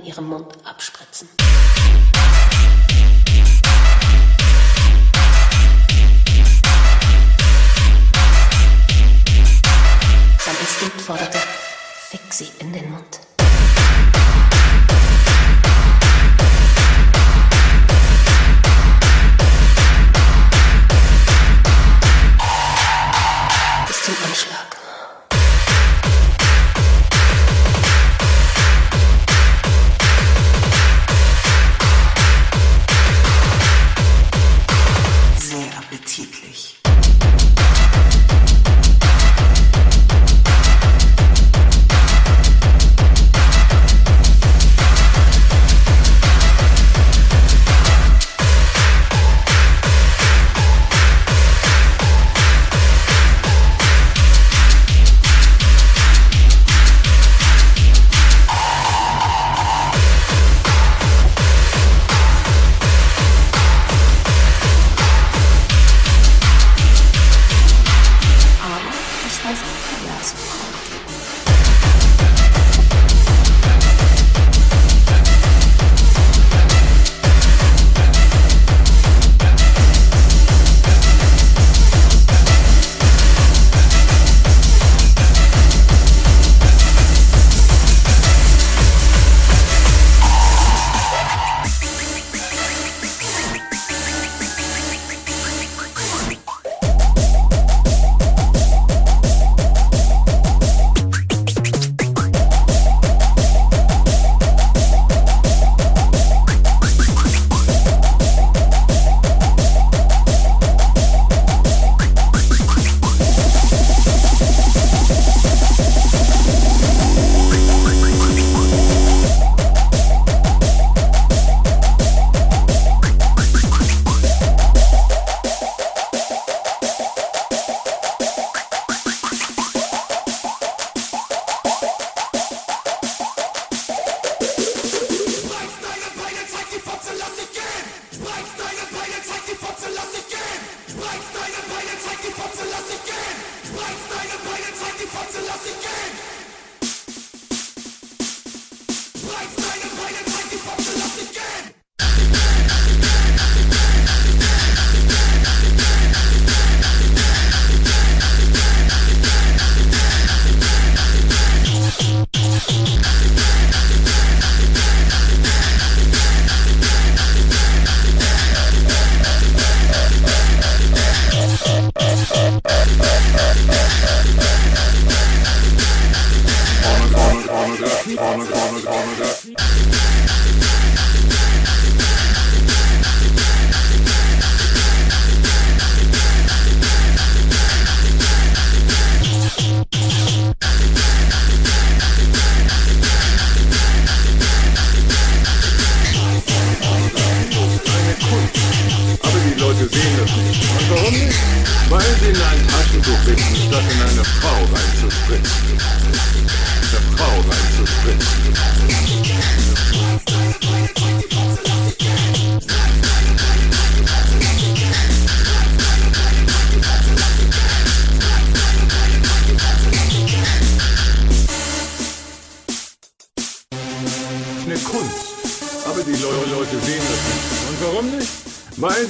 in ihrem Mund unterschiedlich.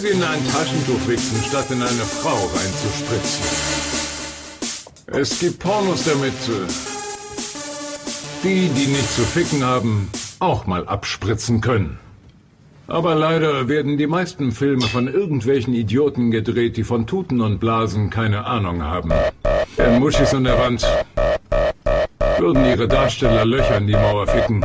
sie in ein Taschentuch wickeln, statt in eine Frau reinzuspritzen. Es gibt Pornos damit. Äh, die, die nicht zu ficken haben, auch mal abspritzen können. Aber leider werden die meisten Filme von irgendwelchen Idioten gedreht, die von Tuten und Blasen keine Ahnung haben. Der Muschis an der Wand würden ihre Darsteller Löcher in die Mauer ficken.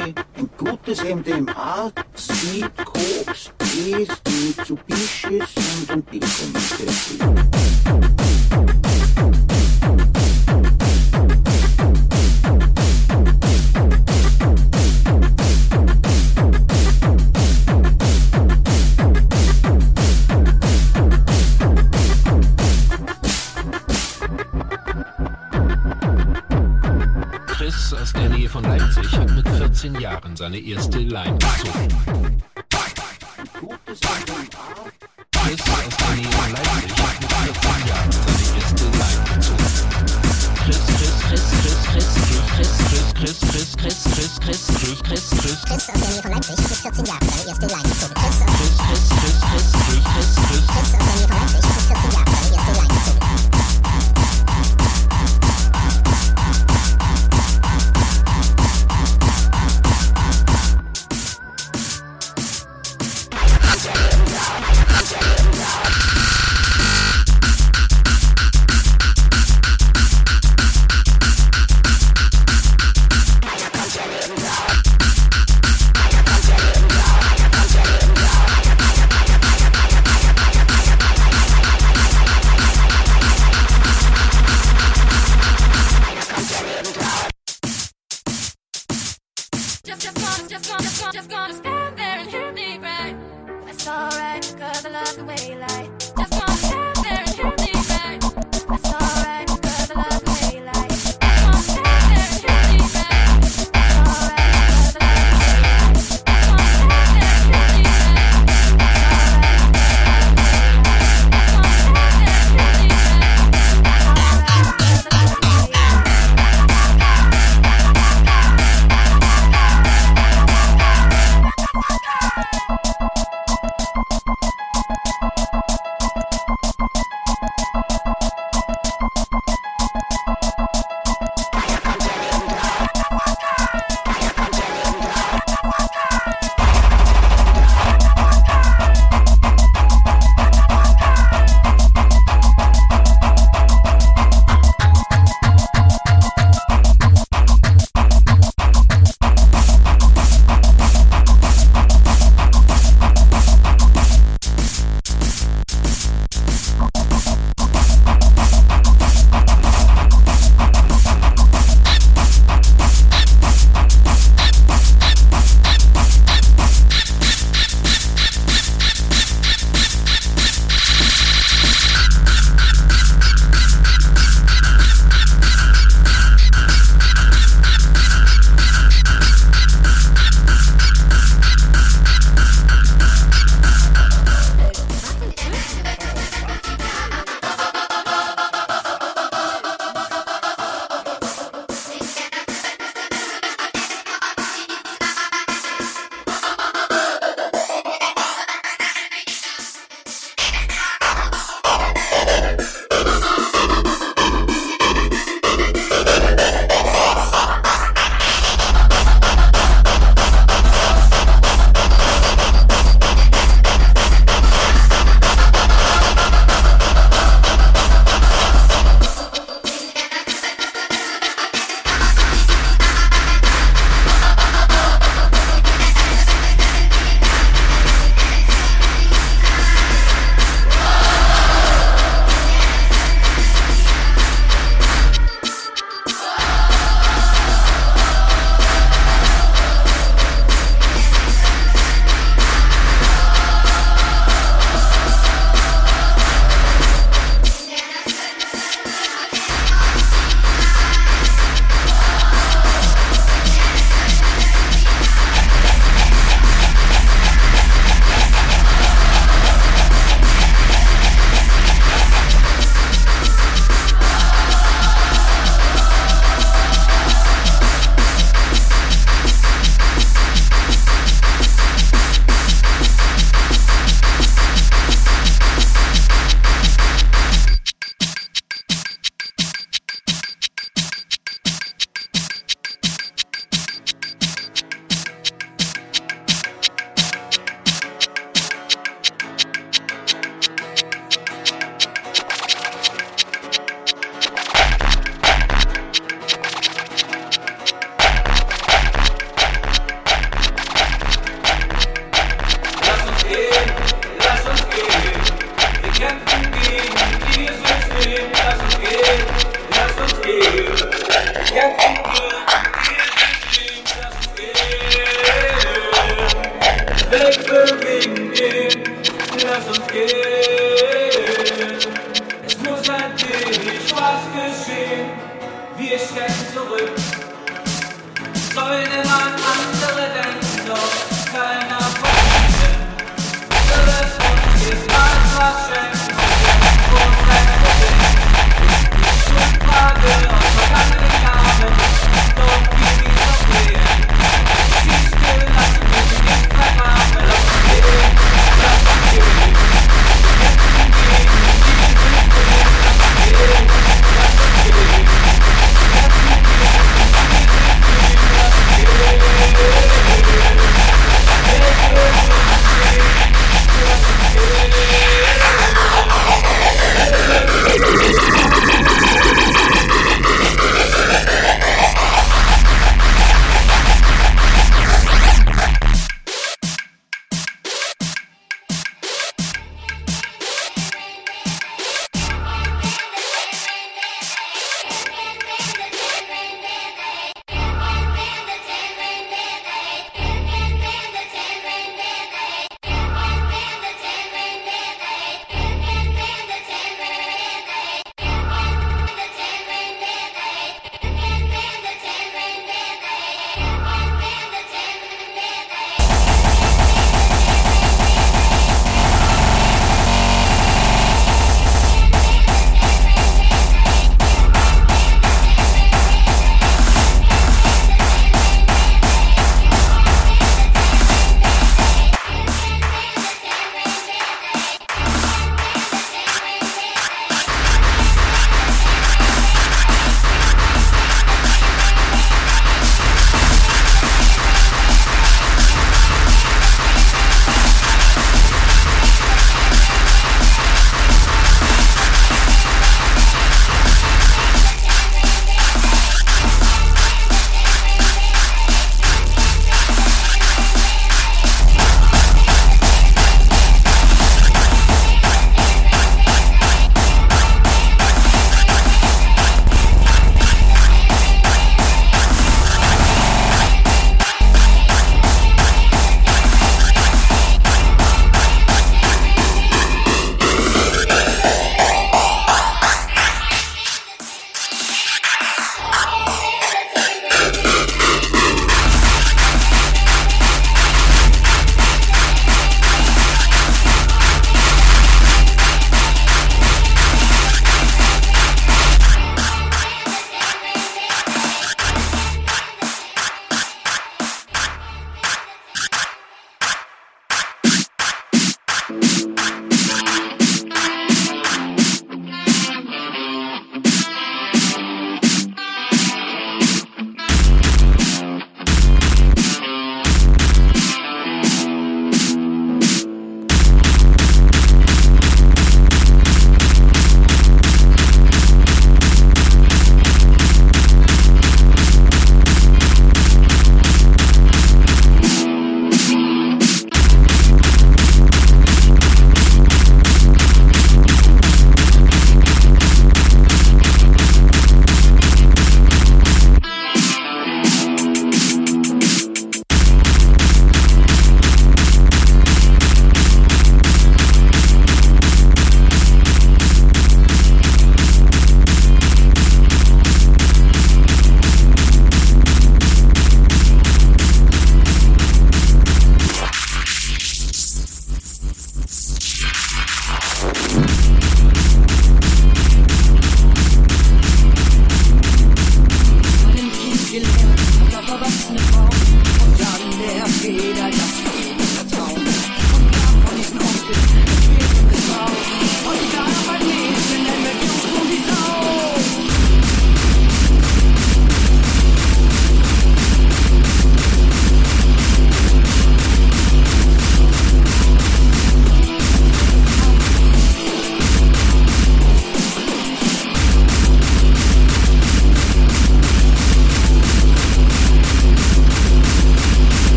Ein gutes MDMA, Speed, Koks, E's, Mitsubishis und ein Pico mit seine ersten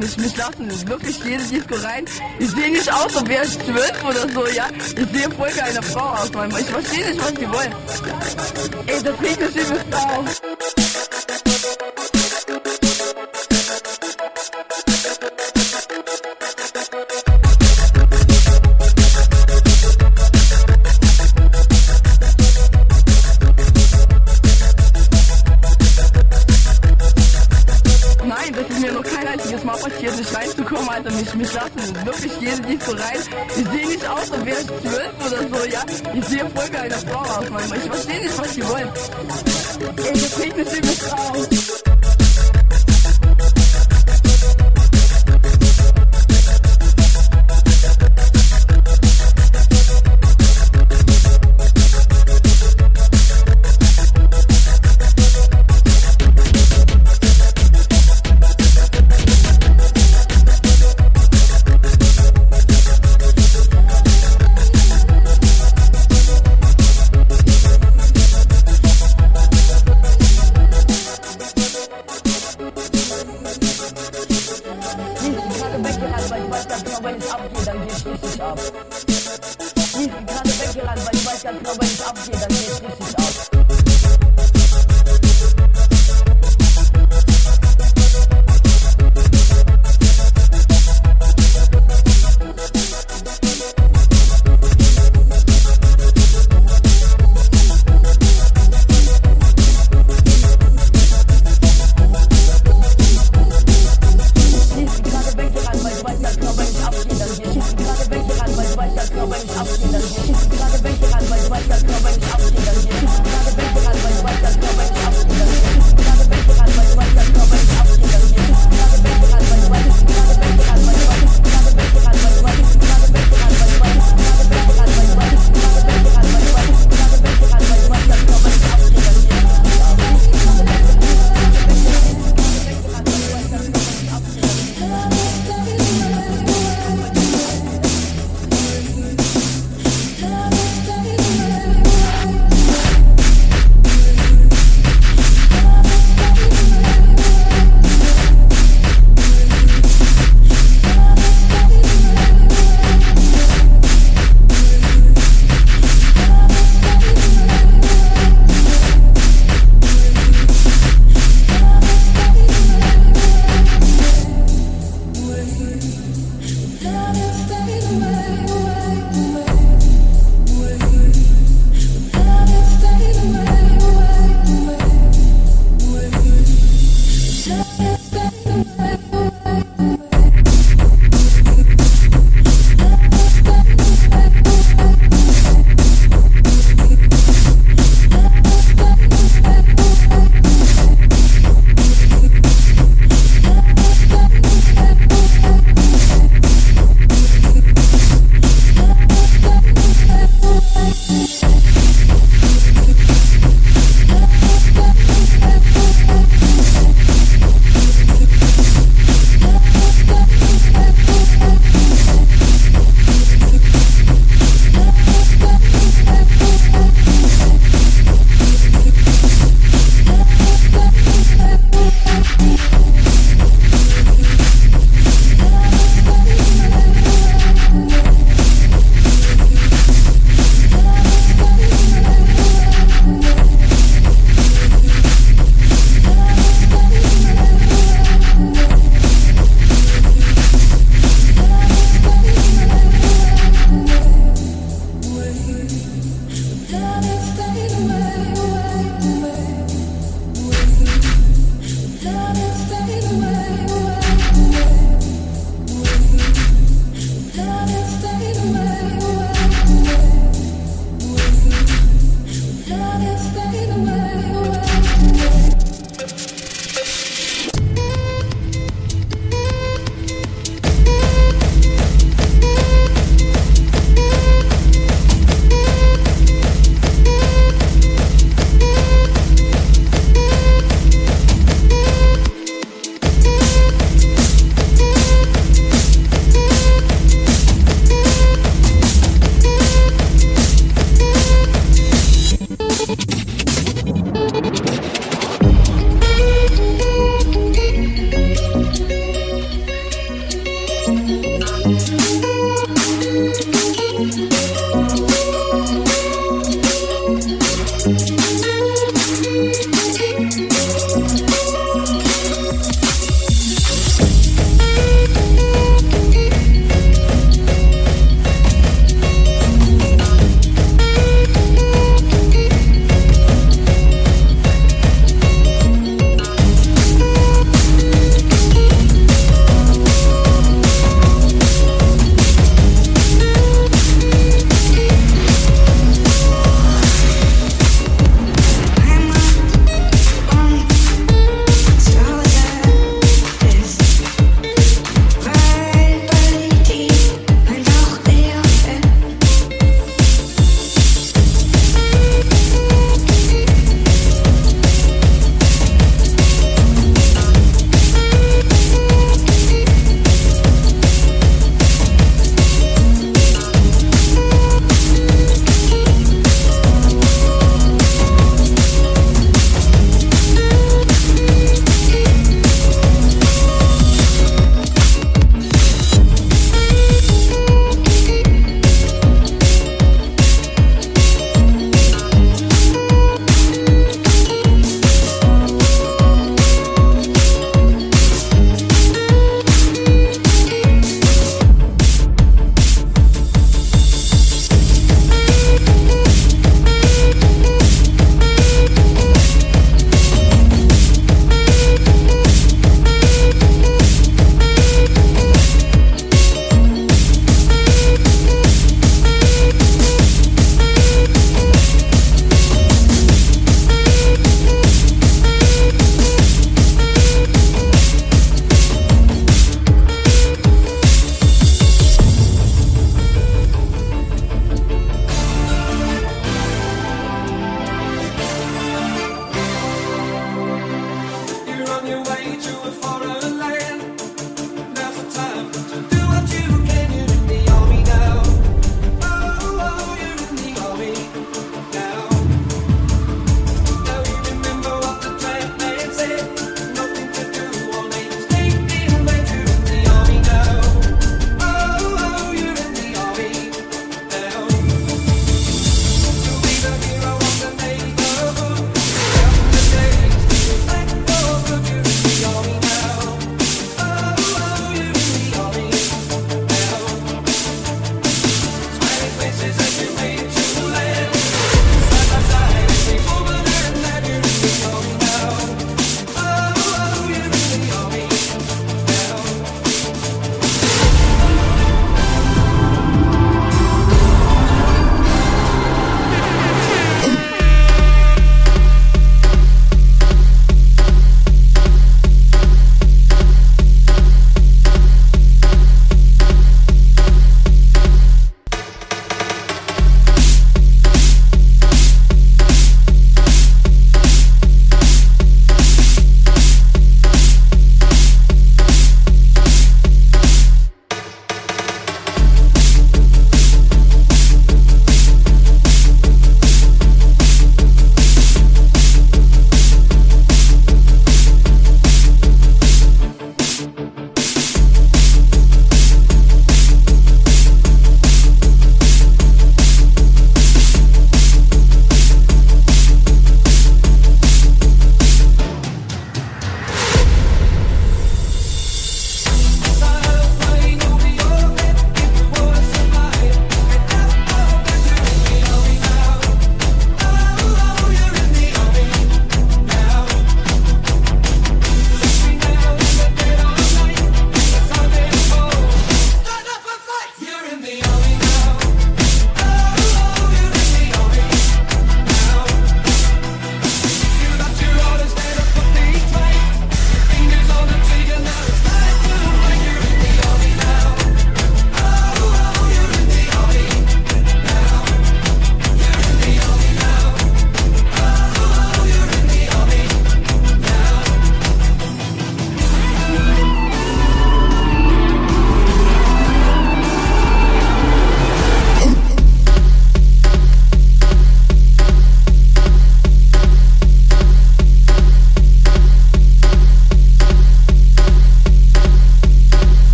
mit, mit Wirklich, ich Disco rein. Ich sehe nicht aus, ob wäre ich zwölf oder so, ja. Ich sehe voll keine Frau aus, Mann. Ich verstehe nicht, was die wollen. Ey, das Lied ist übelst auf.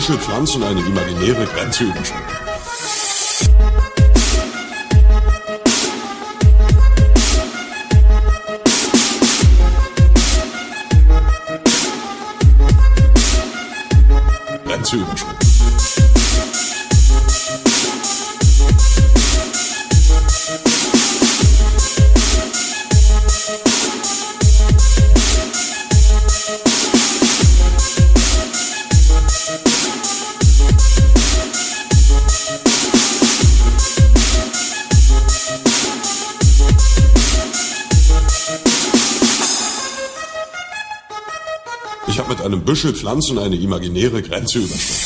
Büschel pflanzen eine imaginäre Grenze überschreiten. Büschel Pflanzen eine imaginäre Grenze überschritten.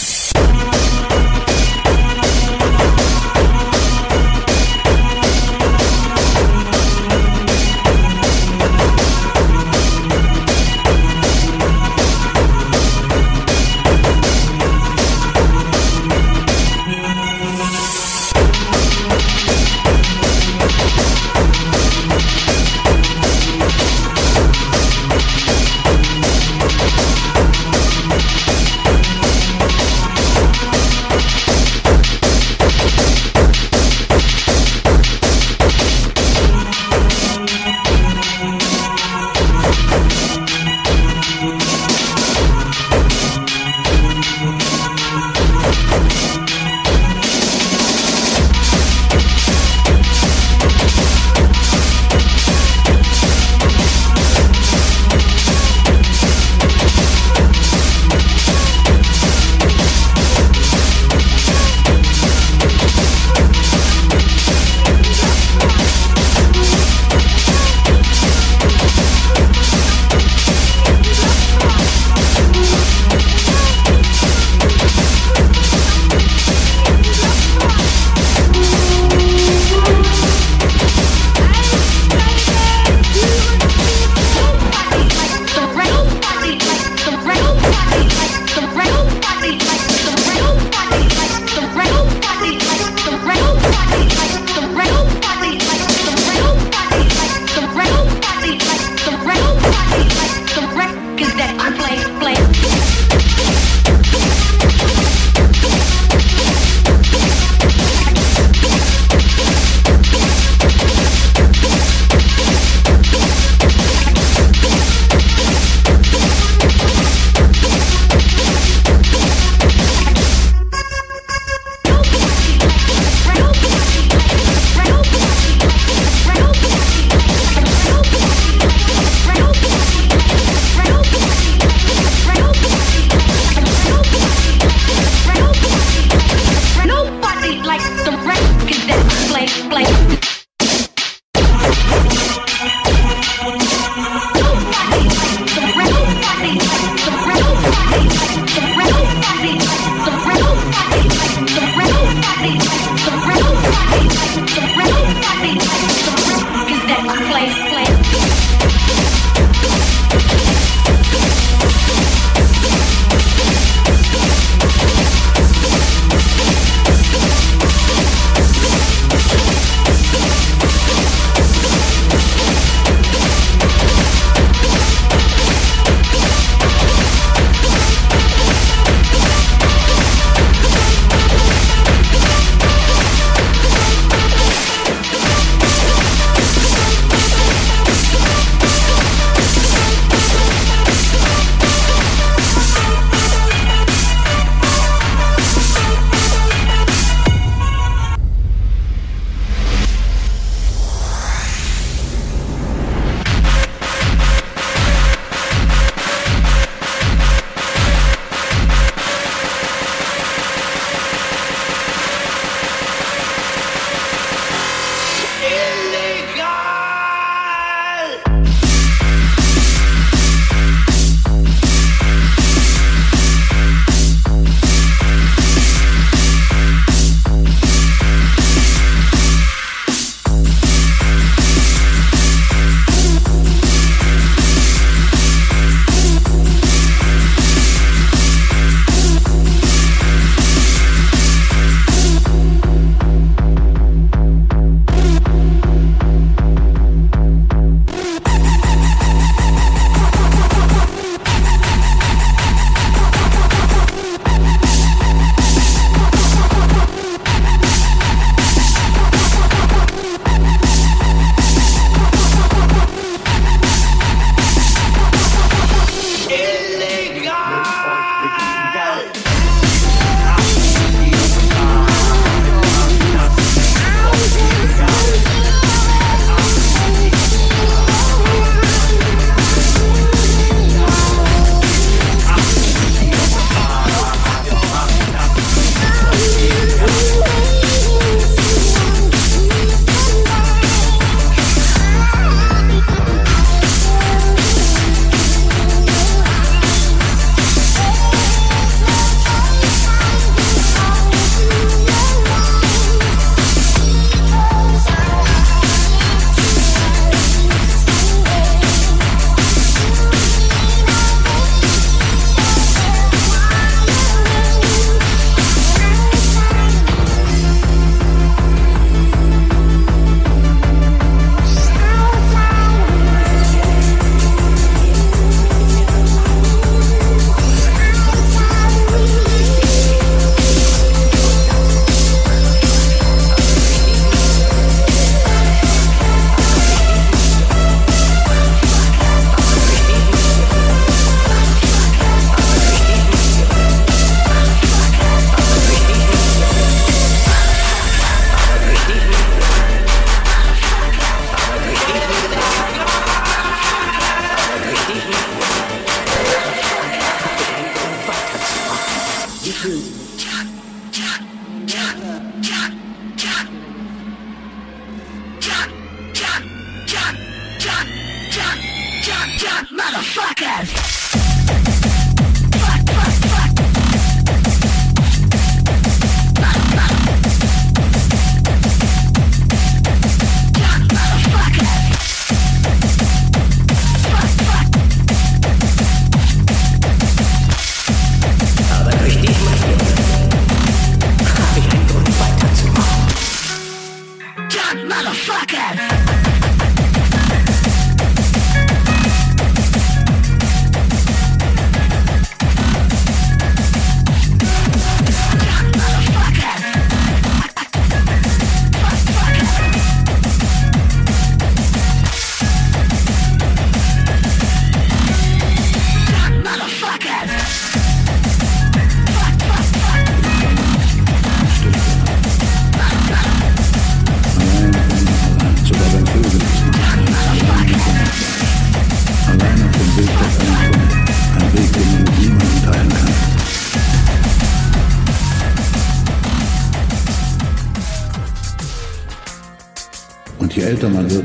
Yeah.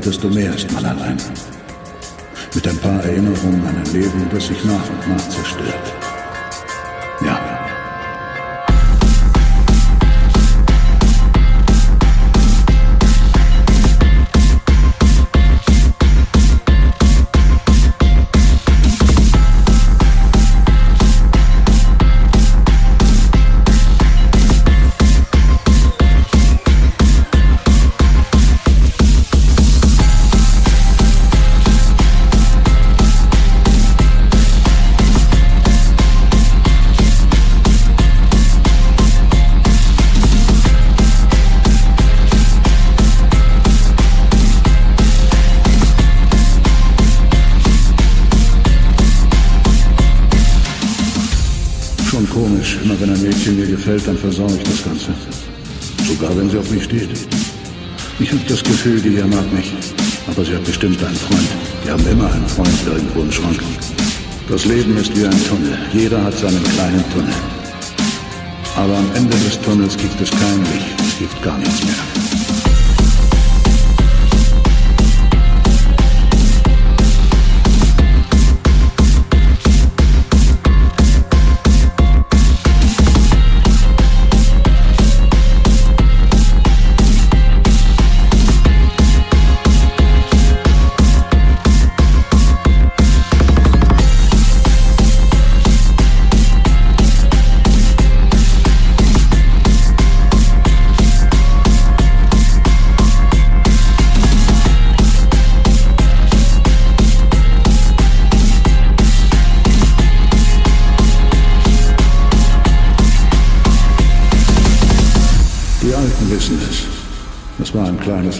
Desto mehr ist man allein. Mit ein paar Erinnerungen an ein Leben, das sich nach und nach zerstört. Gefühl, die hier mag mich. Aber sie hat bestimmt einen Freund. Die haben immer einen Freund irgendwo im Schrank. Das Leben ist wie ein Tunnel. Jeder hat seinen kleinen Tunnel. Aber am Ende des Tunnels gibt es kein Licht. Es gibt gar nichts mehr.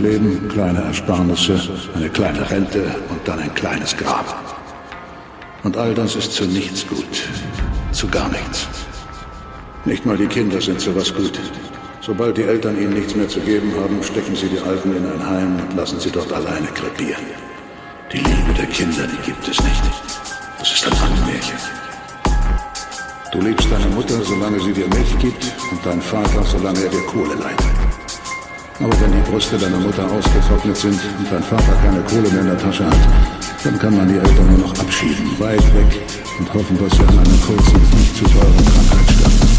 Kleines Leben, kleine Ersparnisse, eine kleine Rente und dann ein kleines Grab. Und all das ist zu nichts gut. Zu gar nichts. Nicht mal die Kinder sind zu was gut. Sobald die Eltern ihnen nichts mehr zu geben haben, stecken sie die Alten in ein Heim und lassen sie dort alleine krepieren. Die Liebe der Kinder, die gibt es nicht. Das ist ein Märchen. Du liebst deine Mutter, solange sie dir Milch gibt, und deinen Vater, solange er dir Kohle leiht. Aber wenn die Brüste deiner Mutter ausgetrocknet sind und dein Vater keine Kohle mehr in der Tasche hat, dann kann man die Eltern nur noch abschieben, weit weg, und hoffen, dass sie an einer kurzen, nicht zu teuren Krankheit sterben.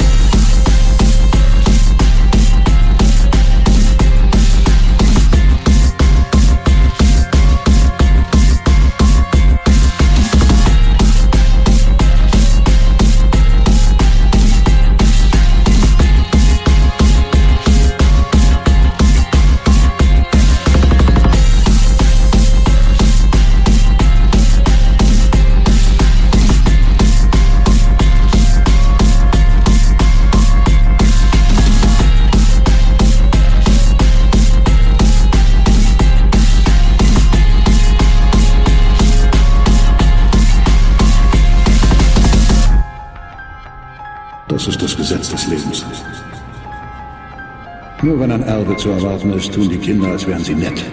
Nur wenn ein Erbe zu erwarten ist, tun die Kinder, als wären sie nett.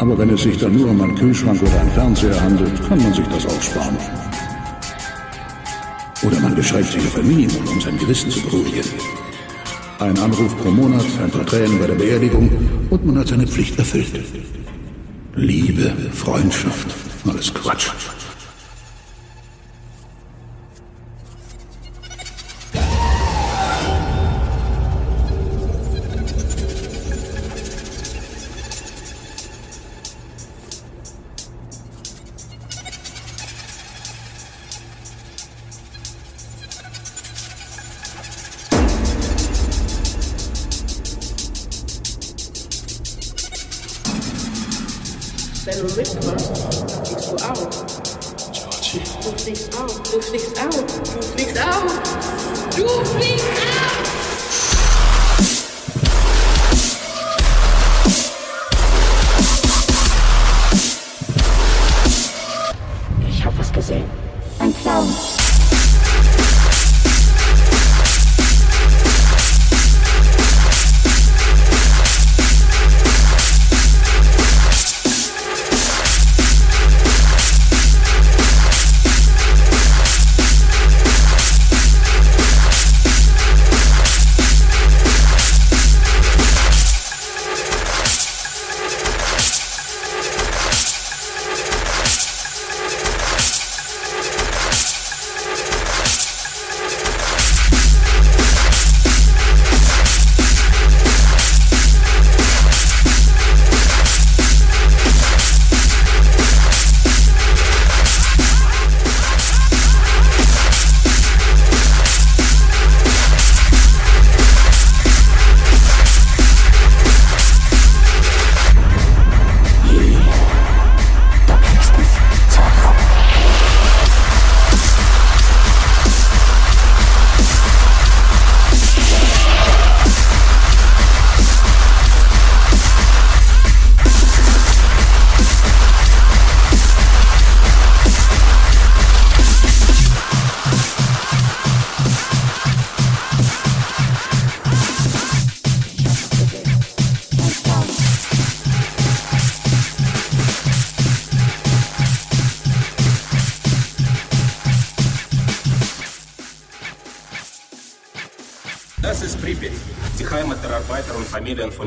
Aber wenn es sich dann nur um einen Kühlschrank oder einen Fernseher handelt, kann man sich das auch sparen. Oder man beschränkt sich auf ein Minimum, um sein Gewissen zu beruhigen. Ein Anruf pro Monat, ein paar Tränen bei der Beerdigung und man hat seine Pflicht erfüllt. Liebe, Freundschaft, alles Quatsch.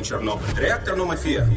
Чорнобиль. Реактор Номафія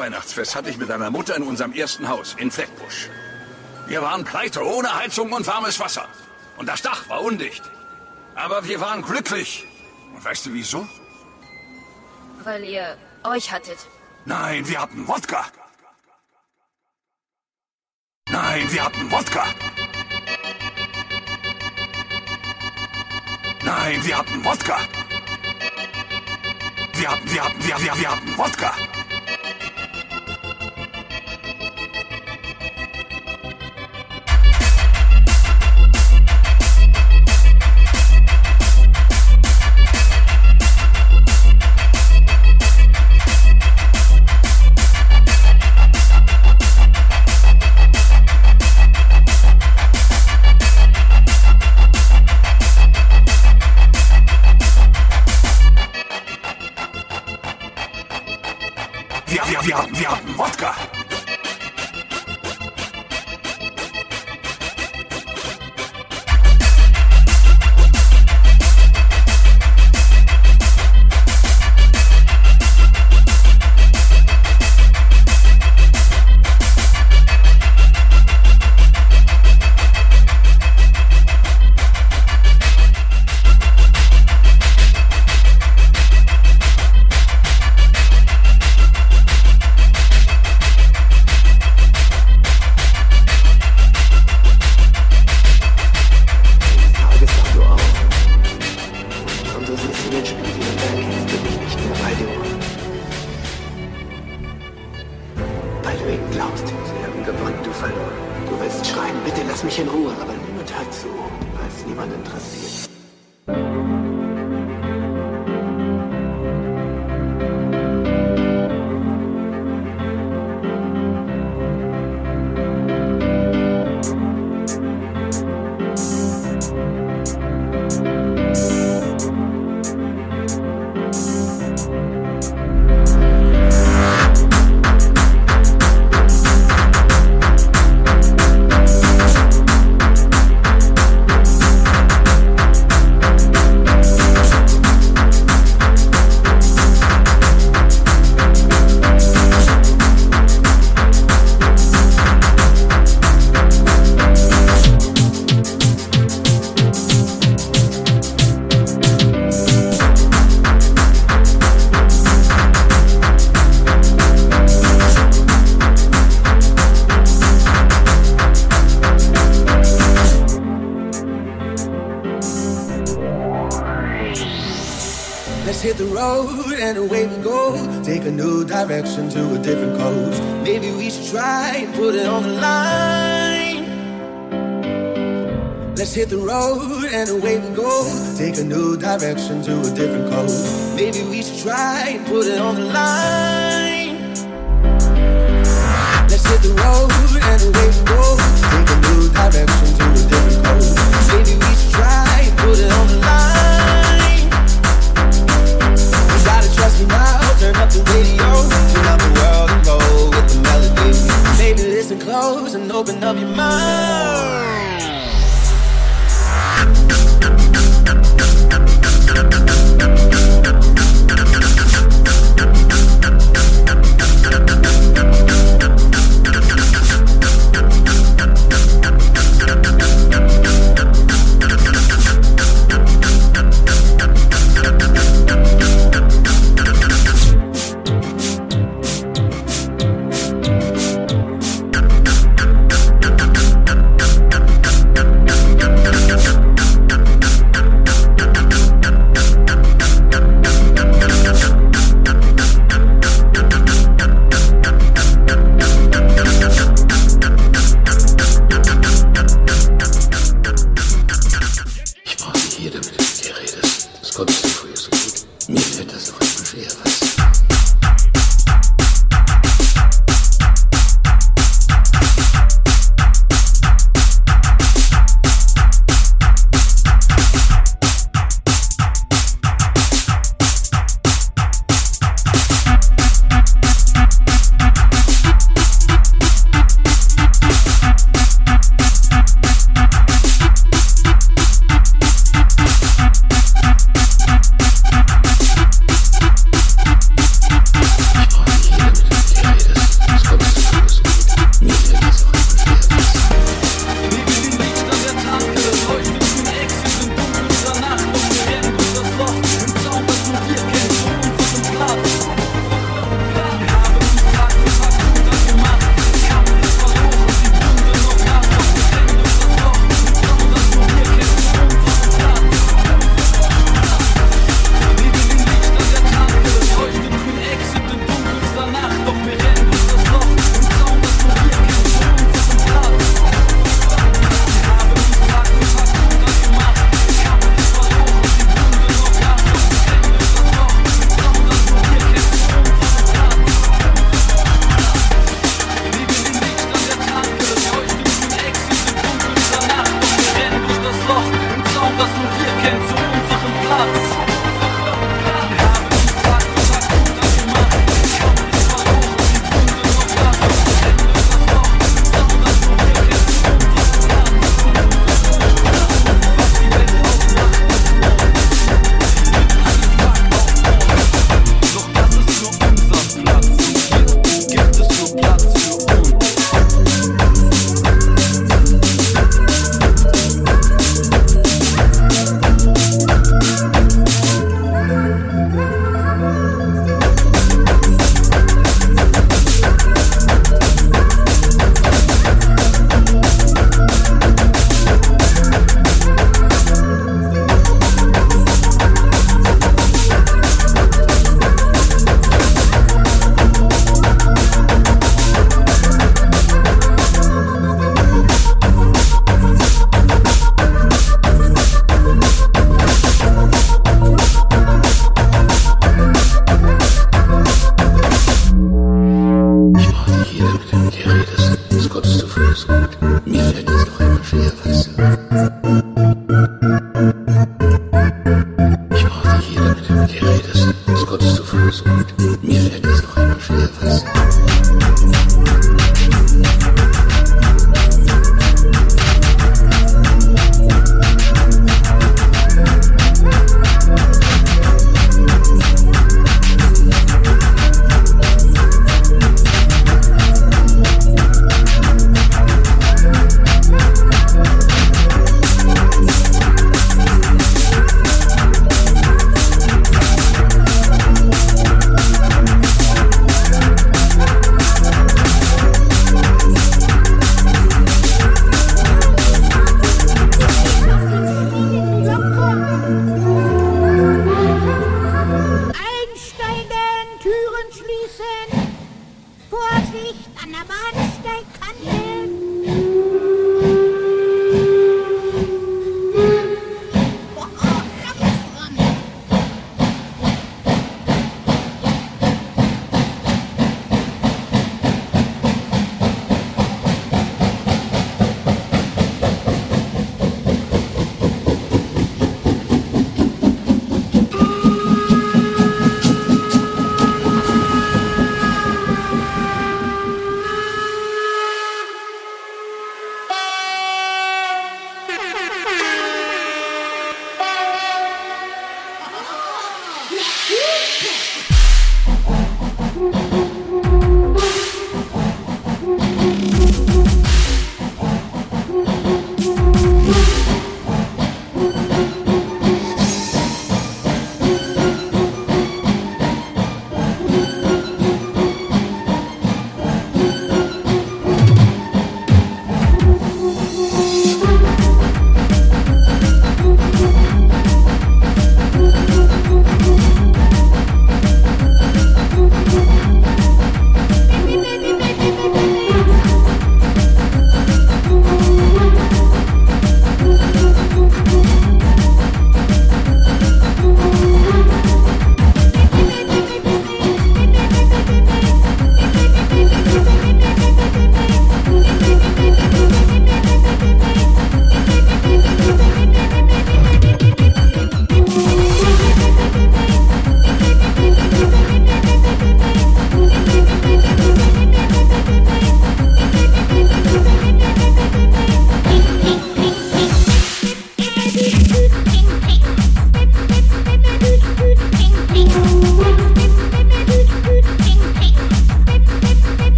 Weihnachtsfest hatte ich mit einer Mutter in unserem ersten Haus in Fleckbusch. Wir waren pleite, ohne Heizung und warmes Wasser. Und das Dach war undicht. Aber wir waren glücklich. Und weißt du wieso? Weil ihr euch hattet. Nein, wir hatten Wodka. Nein, wir hatten Wodka. Nein, wir hatten Wodka. Wir hatten, wir hatten, wir, wir, wir hatten Wodka.